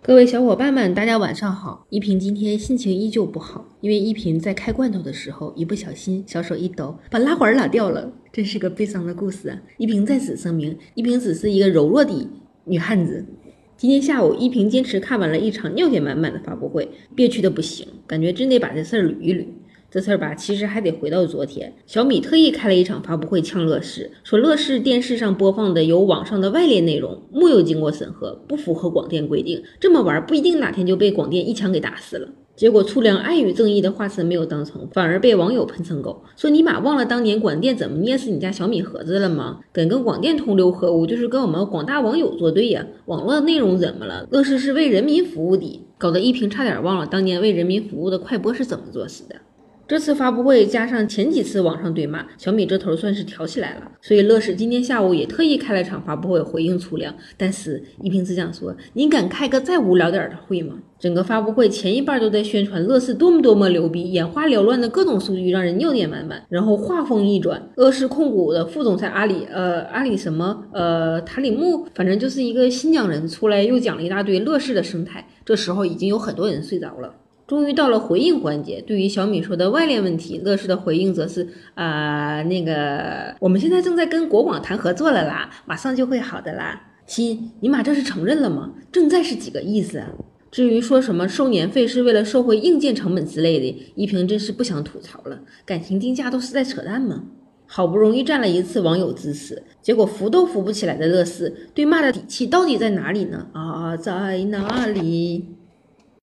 各位小伙伴们，大家晚上好。依萍今天心情依旧不好，因为依萍在开罐头的时候，一不小心小手一抖，把拉环拉掉了，真是个悲伤的故事啊！依萍在此声明，依萍只是一个柔弱的女汉子。今天下午，依萍坚持看完了一场尿点满满的发布会，憋屈的不行，感觉真得把这事儿捋一捋。这事儿吧，其实还得回到昨天。小米特意开了一场发布会呛乐视，说乐视电视上播放的有网上的外链内容，木有经过审核，不符合广电规定。这么玩，不一定哪天就被广电一枪给打死了。结果粗粮爱与正义的化身没有当成，反而被网友喷成狗，说尼玛忘了当年广电怎么捏死你家小米盒子了吗？敢跟广电同流合污，就是跟我们广大网友作对呀！网络内容怎么了？乐视是为人民服务的，搞得一平差点忘了当年为人民服务的快播是怎么作死的。这次发布会加上前几次网上对骂，小米这头算是挑起来了。所以乐视今天下午也特意开了场发布会回应粗粮。但是一平只想说，你敢开个再无聊点的会吗？整个发布会前一半都在宣传乐视多么多么牛逼，眼花缭乱的各种数据让人尿点满满。然后话锋一转，乐视控股的副总裁阿里，呃，阿里什么，呃，塔里木，反正就是一个新疆人出来又讲了一大堆乐视的生态。这时候已经有很多人睡着了。终于到了回应环节，对于小米说的外链问题，乐视的回应则是啊，那个我们现在正在跟国广谈合作了啦，马上就会好的啦。亲，你妈这是承认了吗？正在是几个意思啊？至于说什么收年费是为了收回硬件成本之类的，依萍真是不想吐槽了。感情定价都是在扯淡吗？好不容易占了一次网友支持，结果扶都扶不起来的乐视，对骂的底气到底在哪里呢？啊，在哪里？